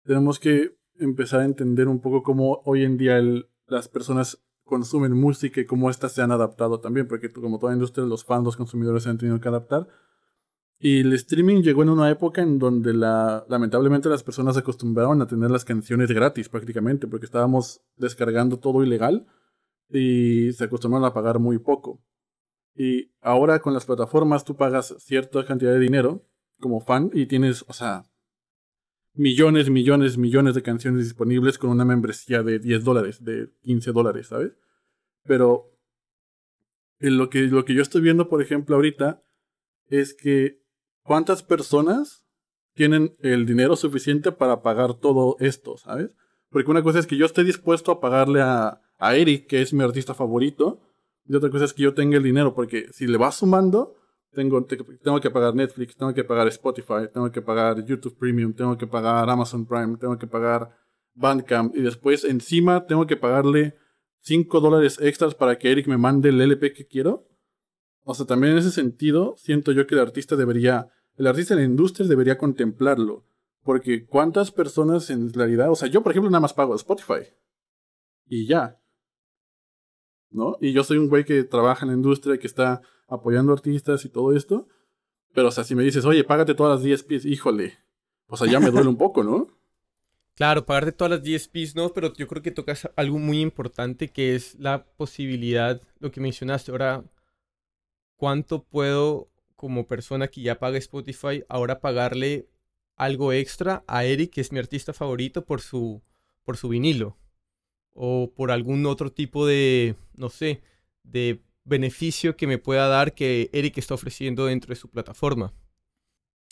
tenemos que empezar a entender un poco cómo hoy en día el- las personas consumen música y cómo éstas se han adaptado también, porque como toda industria, los fans, los consumidores se han tenido que adaptar. Y el streaming llegó en una época en donde la, lamentablemente las personas se acostumbraron a tener las canciones gratis prácticamente, porque estábamos descargando todo ilegal y se acostumbraron a pagar muy poco. Y ahora con las plataformas tú pagas cierta cantidad de dinero como fan y tienes, o sea, millones, millones, millones de canciones disponibles con una membresía de 10 dólares, de 15 dólares, ¿sabes? Pero lo, que, lo que yo estoy viendo, por ejemplo, ahorita, es que cuántas personas tienen el dinero suficiente para pagar todo esto, ¿sabes? Porque una cosa es que yo esté dispuesto a pagarle a, a Eric, que es mi artista favorito, y otra cosa es que yo tenga el dinero, porque si le vas sumando, tengo, te- tengo que pagar Netflix, tengo que pagar Spotify, tengo que pagar YouTube Premium, tengo que pagar Amazon Prime, tengo que pagar Bandcamp, y después encima tengo que pagarle 5 dólares extras para que Eric me mande el LP que quiero. O sea, también en ese sentido, siento yo que el artista debería, el artista de la industria debería contemplarlo. Porque cuántas personas en realidad, o sea, yo por ejemplo nada más pago Spotify. Y ya. ¿No? Y yo soy un güey que trabaja en la industria, que está apoyando artistas y todo esto. Pero, o sea, si me dices, oye, págate todas las 10 pies, híjole. O sea, ya me duele un poco, ¿no? Claro, pagarte todas las 10 P's no, pero yo creo que tocas algo muy importante que es la posibilidad, lo que mencionaste ahora, cuánto puedo como persona que ya paga Spotify ahora pagarle algo extra a Eric, que es mi artista favorito, por su, por su vinilo. O por algún otro tipo de, no sé, de beneficio que me pueda dar que Eric está ofreciendo dentro de su plataforma.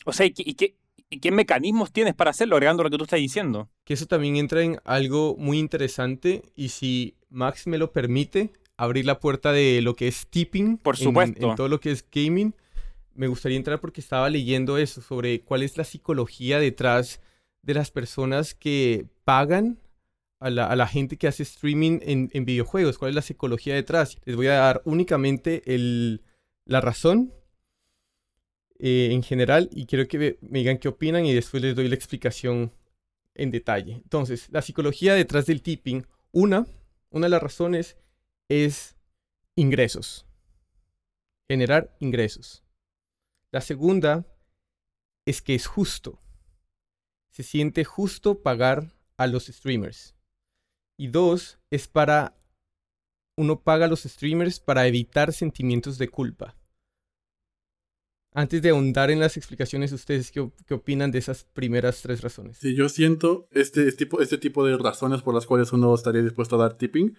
O sea, ¿y qué, y qué- y qué mecanismos tienes para hacerlo, agregando lo que tú estás diciendo? Que eso también entra en algo muy interesante y si Max me lo permite, abrir la puerta de lo que es tipping. Por en- supuesto. En, todo lo que es gaming. Me gustaría entrar porque estaba leyendo eso sobre cuál es la psicología detrás de las personas que pagan a la, a la gente que hace streaming en, en videojuegos. ¿Cuál es la psicología detrás? Les voy a dar únicamente el, la razón eh, en general y quiero que me- me digan qué opinan y después les doy la explicación en detalle. Entonces, la psicología detrás del tipping, una, una de las razones es ingresos. Generar ingresos. La segunda es que es justo. Se siente justo pagar a los streamers. Y dos, es para... Uno paga a los streamers para evitar sentimientos de culpa. Antes de ahondar en las explicaciones, ¿ustedes qué, op- qué opinan de esas primeras tres razones? Si yo siento este, este tipo, este tipo de razones por las cuales uno estaría dispuesto a dar tipping,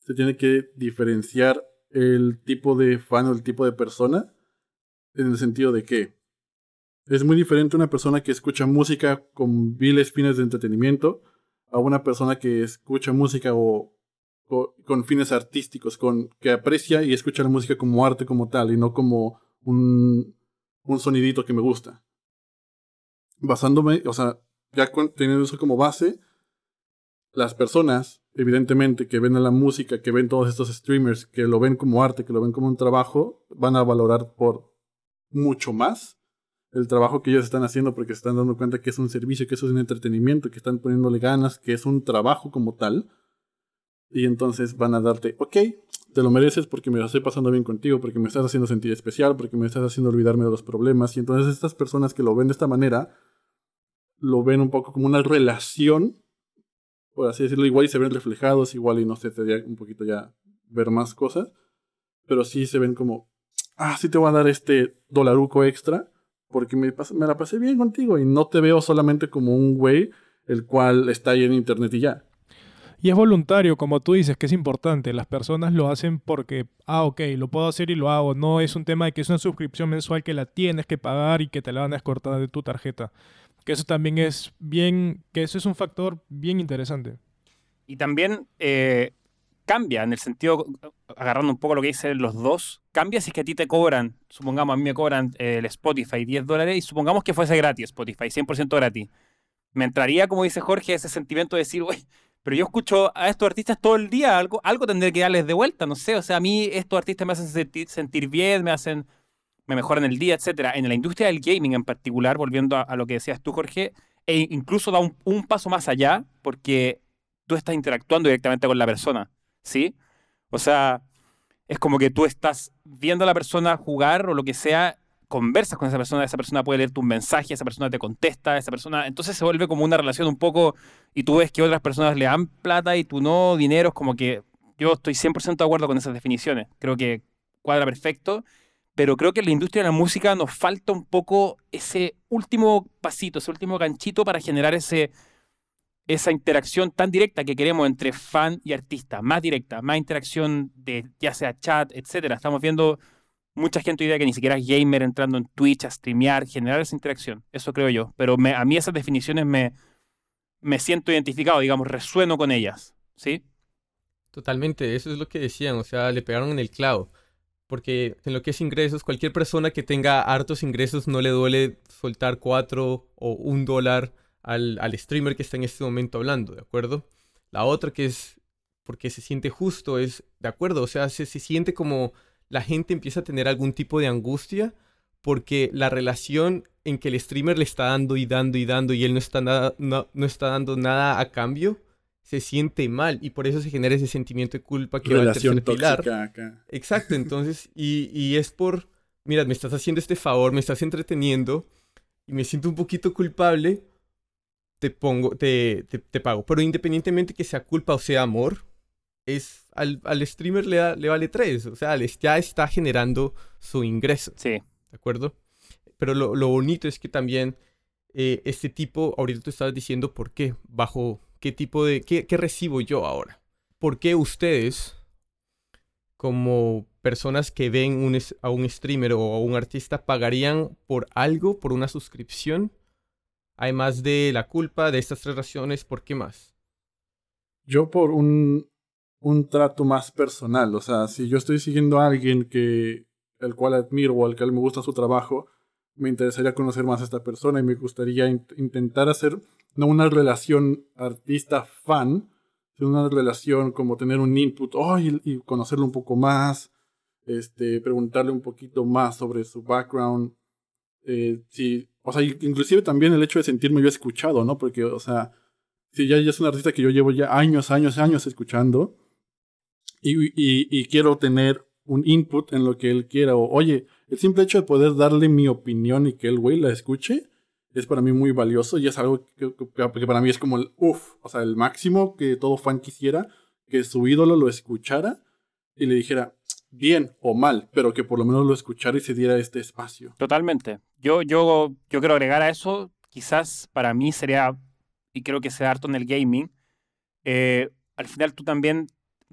se tiene que diferenciar el tipo de fan o el tipo de persona en el sentido de que Es muy diferente una persona que escucha música con viles fines de entretenimiento a una persona que escucha música o, con fines artísticos, con, que aprecia y escucha la música como arte como tal y no como un, sonidito que me gusta. Basándome, o sea, ya teniendo eso como base, las personas, evidentemente, que ven a la música, que ven todos estos streamers, que lo ven como arte, que lo ven como un trabajo, van a valorar por mucho más el trabajo que ellos están haciendo porque se están dando cuenta que es un servicio, que eso es un entretenimiento, que están poniéndole ganas, que es un trabajo como tal. Y entonces van a darte, ok, te lo mereces porque me lo estoy pasando bien contigo, porque me estás haciendo sentir especial, porque me estás haciendo olvidarme de los problemas. Y entonces estas personas que lo ven de esta manera, lo ven un poco como una relación, por así decirlo, igual y se ven reflejados, igual y no sé, te daría un poquito ya ver más cosas, pero sí se ven como, ah, sí te voy a dar este dolaruco extra, porque me, pas- me la pasé bien contigo y no te veo solamente como un güey el cual está ahí en internet y ya. Y es voluntario, como tú dices, que es importante. Las personas lo hacen porque, ah, ok, lo puedo hacer y lo hago. No es un tema de que es una suscripción mensual que la tienes que pagar y que te la van a descortar de tu tarjeta. Que eso también es bien, que eso es un factor bien interesante. Y también eh, cambia en el sentido, agarrando un poco lo que dicen los dos, cambia si es que a ti te cobran, supongamos a mí me cobran eh, el Spotify 10 dólares y supongamos que fuese gratis Spotify, 100% gratis. Me entraría, como dice Jorge, ese sentimiento de decir, güey, pero yo escucho a estos artistas todo el día, algo, algo tendré que darles de vuelta, no sé, o sea, a mí estos artistas me hacen sentir, sentir bien, me hacen, me mejoran el día, etcétera. En la industria del gaming en particular, volviendo a, lo que decías tú, Jorge, e incluso da un paso más allá porque tú estás interactuando directamente con la persona, ¿sí? O sea, es como que tú estás viendo a la persona jugar o lo que sea, conversas con esa persona, esa persona puede leer tu mensaje, esa persona te contesta, esa persona, entonces se vuelve como una relación un poco, y tú ves que otras personas le dan plata y tú no, dinero, es como que yo estoy 100% de acuerdo con esas definiciones, creo que cuadra perfecto, pero creo que en la industria de la música nos falta un poco ese último pasito, ese último ganchito para generar ese, esa interacción tan directa que queremos entre fan y artista, más directa, más interacción de ya sea chat, etcétera. Estamos viendo mucha gente hoy día que ni siquiera es gamer entrando en Twitch a streamear, generar esa interacción. Eso creo yo. Pero a mí esas definiciones me, me siento identificado, digamos, resueno con ellas. ¿Sí? Totalmente, eso es lo que decían, o sea, le pegaron en el clavo. Porque en lo que es ingresos, cualquier persona que tenga hartos ingresos no le duele soltar cuatro o un dólar al, al streamer que está en este momento hablando, ¿de acuerdo? La otra que es porque se siente justo es, ¿de acuerdo? O sea, se, se siente como la gente empieza a tener algún tipo de angustia porque la relación en que el streamer le está dando y dando y dando y él no está, nada, no, no está dando nada a cambio, se siente mal y por eso se genera ese sentimiento de culpa que va Relación tercer pilar. tóxica acá. Exacto, entonces, y, y es por, mira, me estás haciendo este favor, me estás entreteniendo y me siento un poquito culpable, te pongo, te, te, te pago. Pero independientemente que sea culpa o sea amor, es al, al streamer le, da- le vale tres, o sea, les, ya está generando su ingreso. Sí. ¿de acuerdo? Pero lo, lo bonito es que también eh, este tipo, ahorita tú estabas diciendo por qué, bajo qué tipo de, qué, qué recibo yo ahora. ¿Por qué ustedes, como personas que ven un a un streamer o a un artista, pagarían por algo, por una suscripción? Además de la culpa de estas tres razones, ¿por qué más? Yo por un, un trato más personal, o sea, si yo estoy siguiendo a alguien que el cual admiro o al cual me gusta su trabajo, me interesaría conocer más a esta persona y me gustaría in- intentar hacer no una relación artista-fan, sino una relación como tener un input y, y conocerlo un poco más, este, preguntarle un poquito más sobre su background. Eh, si, o sea, inclusive también el hecho de sentirme yo escuchado, ¿no? Porque, o sea, si ya, ya es un artista que yo llevo ya años, años, años escuchando y, y, y quiero tener un input en lo que él quiera, o oye, el simple hecho de poder darle mi opinión y que el güey la escuche es para mí muy valioso y es algo que, que- para mí es como el uff, o sea, el máximo que todo fan quisiera, que su ídolo lo escuchara y le dijera bien o mal, pero que por lo menos lo escuchara y se diera este espacio. Totalmente. Yo, yo, yo quiero agregar a eso, quizás para mí sería, y creo que sea harto en el gaming, eh, al final tú también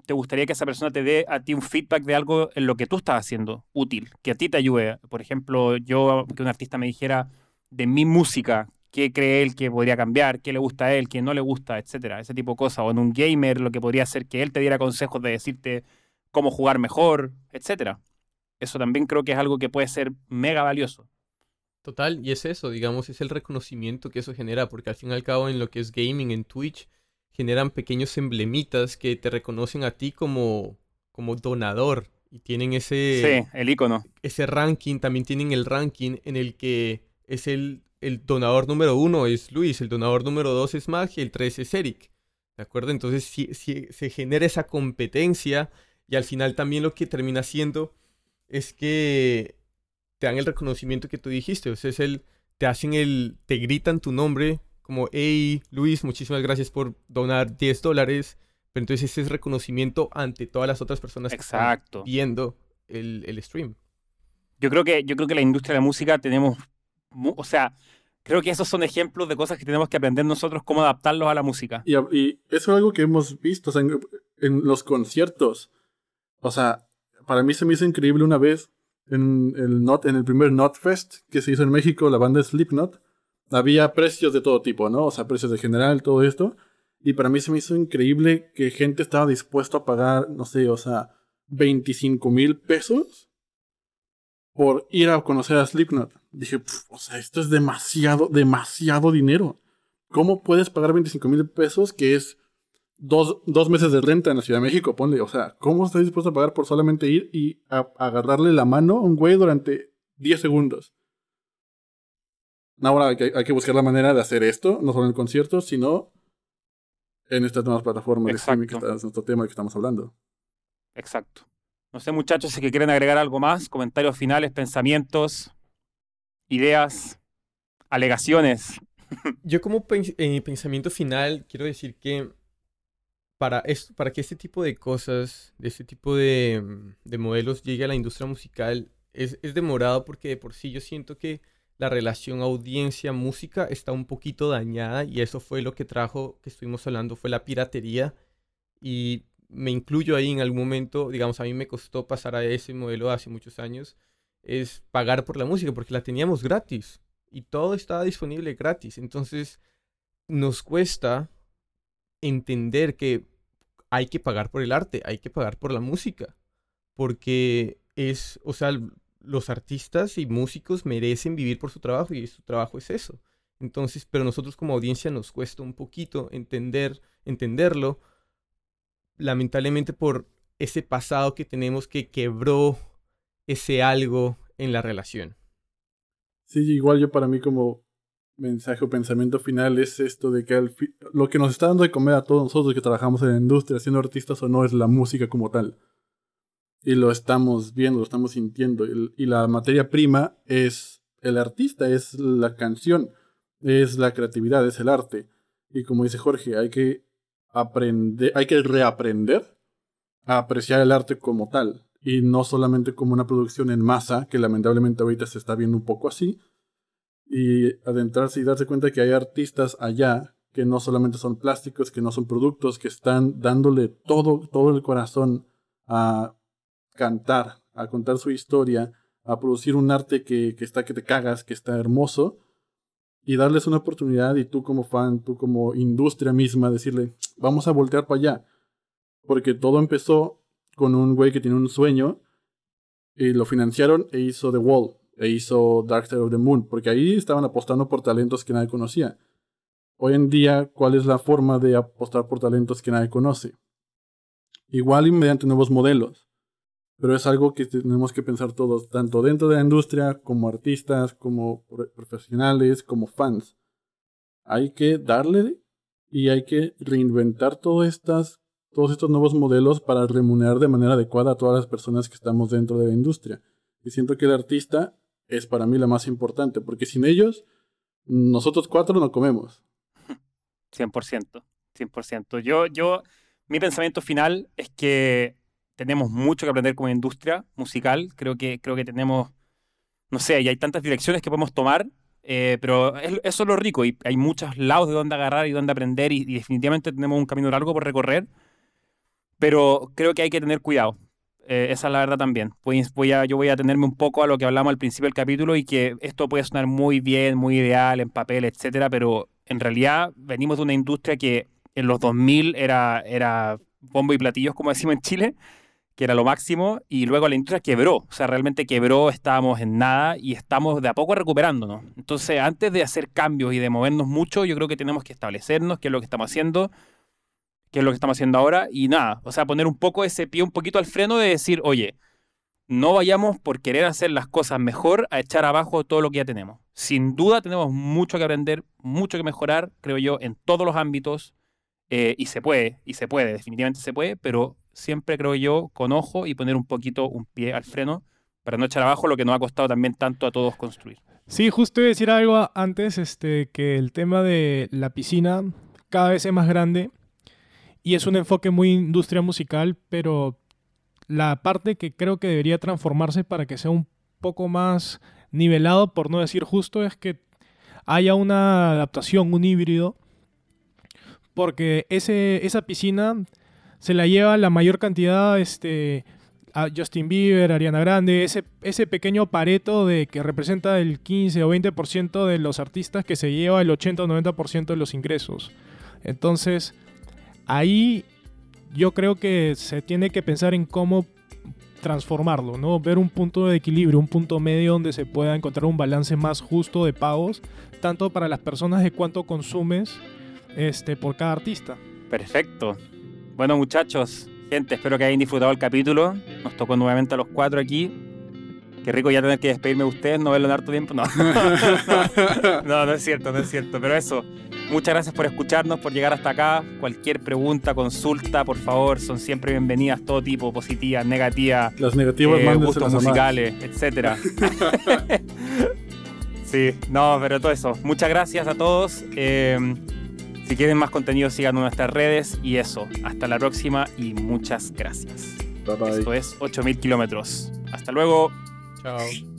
te gustaría que esa persona te dé a ti un feedback de algo en lo que tú estás haciendo útil, que a ti te ayude. Por ejemplo, yo, que un artista me dijera, de mi música, qué cree él que podría cambiar, qué le gusta a él, qué no le gusta, etcétera, ese tipo de cosas. O en un gamer, lo que podría ser que él te diera consejos de decirte cómo jugar mejor, etcétera. Eso también creo que es algo que puede ser mega valioso. Total, y es eso, digamos, es el reconocimiento que eso genera, porque al fin y al cabo en lo que es gaming, en Twitch, generan pequeños emblemitas que te reconocen a ti como, como donador y tienen ese... Sí, el icono. Ese ranking, también tienen el ranking en el que es el el donador número uno es Luis, el donador número dos es Mag y el tres es Eric. ¿De acuerdo? Entonces si, si, se genera esa competencia y al final también lo que termina siendo es que te dan el reconocimiento que tú dijiste. O sea, es el, te hacen el, te gritan tu nombre como, hey Luis, muchísimas gracias por donar 10 dólares. Pero entonces ese es reconocimiento ante todas las otras personas Exacto. que están viendo el, el stream. Yo creo que, yo creo que la industria de la música tenemos o sea, creo que esos son ejemplos de cosas que tenemos que aprender nosotros cómo adaptarlos a la música. Y, y eso es algo que hemos visto en, los conciertos. O sea, para mí se me hizo increíble una vez en el, not, en el primer Notfest que se hizo en México, la banda Slipknot. Había precios de todo tipo, ¿no? O sea, precios de general, todo esto. Y para mí se me hizo increíble que gente estaba dispuesta a pagar, no sé, o sea, 25 mil pesos por ir a conocer a Slipknot. Dije, o sea, esto es demasiado, demasiado dinero. ¿Cómo puedes pagar 25 mil pesos, que es dos, meses de renta en la Ciudad de México? Ponle, o sea, ¿cómo estás dispuesto a pagar por solamente ir y agarrarle la mano a un güey durante 10 segundos? Ahora hay que, hay que buscar la manera de hacer esto, no solo en el concierto, sino en estas nuevas plataformas de streaming, que es nuestro tema que estamos hablando. Exacto. No sé, muchachos, si que quieren agregar algo más, comentarios finales, pensamientos, ideas, alegaciones. Yo como eh, pensamiento final quiero decir que para, esto, para que este tipo de cosas, de este tipo de, de modelos llegue a la industria musical, es, es, demorado porque de por sí yo siento que la relación audiencia-música está un poquito dañada y eso fue lo que trajo, que estuvimos hablando, fue la piratería y me incluyo ahí en algún momento, digamos, a mí me costó pasar a ese modelo hace muchos años, es pagar por la música, porque la teníamos gratis y todo estaba disponible gratis. Entonces, nos cuesta entender que hay que pagar por el arte, hay que pagar por la música, porque es, o sea, los artistas y músicos merecen vivir por su trabajo y su trabajo es eso. Entonces, pero nosotros como audiencia nos cuesta un poquito entender, entenderlo, lamentablemente por ese pasado que tenemos que quebró ese algo en la relación. Sí, igual yo para mí como mensaje o pensamiento final es esto de que lo que nos está dando de comer a todos nosotros que trabajamos en la industria, siendo artistas o no, es la música como tal. Y lo estamos viendo, lo estamos sintiendo. y la materia prima es el artista, es la canción, es la creatividad, es el arte. Y como dice Jorge, hay que aprender, hay que reaprender a apreciar el arte como tal y no solamente como una producción en masa, que lamentablemente ahorita se está viendo un poco así, y adentrarse y darse cuenta que hay artistas allá que no solamente son plásticos, que no son productos, que están dándole todo, todo el corazón a cantar, a contar su historia, a producir un arte que, que está que te cagas, que está hermoso, y darles una oportunidad y tú como fan, tú como industria misma, decirle, vamos a voltear para allá. Porque todo empezó con un güey que tiene un sueño y lo financiaron e hizo The Wall, e hizo Dark Side of the Moon, porque ahí estaban apostando por talentos que nadie conocía. Hoy en día, ¿cuál es la forma de apostar por talentos que nadie conoce? Igual y mediante nuevos modelos pero es algo que tenemos que pensar todos, tanto dentro de la industria, como artistas, como profesionales, como fans. Hay que darle y hay que reinventar todos estos nuevos modelos para remunerar de manera adecuada a todas las personas que estamos dentro de la industria. Y siento que el artista es para mí la más importante, porque sin ellos, nosotros cuatro no comemos. 100%, 100%. Yo, yo, mi pensamiento final es que tenemos mucho que aprender como industria musical. Creo que, creo que tenemos, no sé, y hay tantas direcciones que podemos tomar, eh, pero eso es lo rico y hay muchos lados de donde agarrar y donde aprender y, definitivamente tenemos un camino largo por recorrer, pero creo que hay que tener cuidado. Eh, esa es la verdad también. Voy, voy a, yo voy a atenerme un poco a lo que hablamos al principio del capítulo y que esto puede sonar muy bien, muy ideal en papel, etcétera, pero en realidad venimos de una industria que en los 2000 era, era bombo y platillos, como decimos en Chile, que era lo máximo, y luego la industria quebró, o sea, realmente quebró, estábamos en nada y estamos de a poco recuperándonos. Entonces, antes de hacer cambios y de movernos mucho, yo creo que tenemos que establecernos qué es lo que estamos haciendo, qué es lo que estamos haciendo ahora, y nada, o sea, poner un poco ese pie un poquito al freno de decir, oye, no vayamos por querer hacer las cosas mejor a echar abajo todo lo que ya tenemos. Sin duda tenemos mucho que aprender, mucho que mejorar, creo yo, en todos los ámbitos, eh, y se puede, y se puede, definitivamente se puede, pero siempre creo yo con ojo y poner un poquito un pie al freno para no echar abajo lo que nos ha costado también tanto a todos construir. Sí, justo iba a decir algo antes, este, que el tema de la piscina cada vez es más grande y es un enfoque muy industria musical, pero la parte que creo que debería transformarse para que sea un poco más nivelado, por no decir justo, es que haya una adaptación, un híbrido porque ese, esa piscina se la lleva la mayor cantidad este, a Justin Bieber, Ariana Grande, ese, ese pequeño pareto de que representa el 15 o 20% de los artistas que se lleva el 80 o 90% de los ingresos. Entonces, ahí yo creo que se tiene que pensar en cómo transformarlo, ¿no? Ver un punto de equilibrio, un punto medio donde se pueda encontrar un balance más justo de pagos, tanto para las personas de cuánto consumes, este, por cada artista. Perfecto. Bueno, muchachos, gente, espero que hayan disfrutado el capítulo. Nos tocó nuevamente a los cuatro aquí. Qué rico ya tener que despedirme de ustedes, no verlo en harto tiempo. No. no, no es cierto, no es cierto. Pero eso, muchas gracias por escucharnos, por llegar hasta acá. Cualquier pregunta, consulta, por favor, son siempre bienvenidas, todo tipo, positivas, negativas. Las negativas, eh, gustos musicales, etcétera. sí, no, pero todo eso. Muchas gracias a todos. Eh, si quieren más contenido, en nuestras redes. Y eso, hasta la próxima y muchas gracias. Bye bye. Esto es 8000 kilómetros. Hasta luego. Ciao.